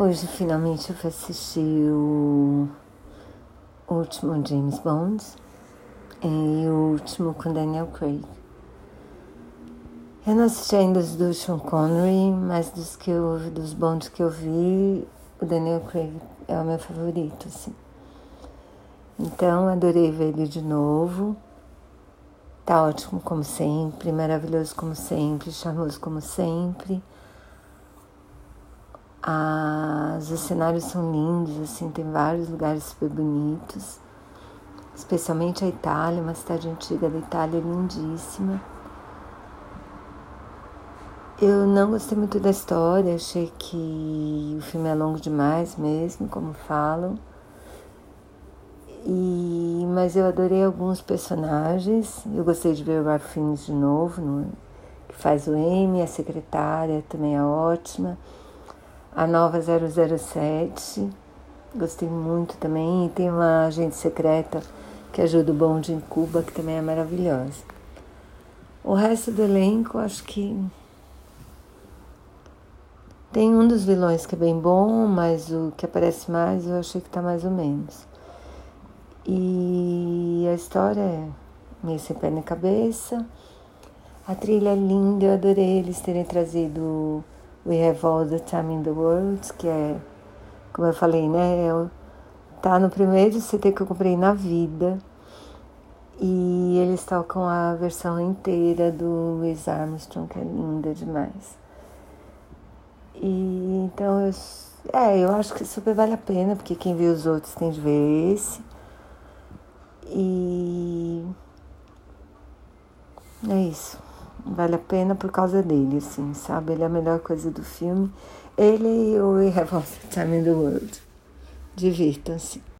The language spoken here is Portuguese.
Hoje finalmente eu fui assistir o último James Bond e o último com Daniel Craig. Eu não assisti ainda os do Sean Connery, mas dos, que eu, dos Bonds que eu vi, o Daniel Craig é o meu favorito, assim. Então, adorei ver ele de novo. Tá ótimo como sempre, maravilhoso como sempre, charmoso como sempre. As, os cenários são lindos, assim, tem vários lugares super bonitos, especialmente a Itália, uma cidade antiga da Itália lindíssima. Eu não gostei muito da história, achei que o filme é longo demais mesmo, como falam. E, mas eu adorei alguns personagens. Eu gostei de ver o Ralph Fiennes de novo, no, que faz o M, a secretária também é ótima a nova 007. Gostei muito também. E tem uma agente secreta que ajuda o bonde em Cuba, que também é maravilhosa. O resto do elenco, acho que. Tem um dos vilões que é bem bom, mas o que aparece mais eu achei que tá mais ou menos. E a história é meio sem pé na cabeça. A trilha é linda, eu adorei eles terem trazido We Have All the Time in the World, que é, como eu falei, né? É, tá no primeiro CD que eu comprei na vida. E eles tocam a versão inteira do Louis Armstrong, que é linda demais. E então eu, é, eu acho que super vale a pena, porque quem viu os outros tem de ver esse. E é isso. Vale a pena por causa dele, assim, sabe? Ele é a melhor coisa do filme. Ele e o We Have All the Time in the World. Divirtam-se.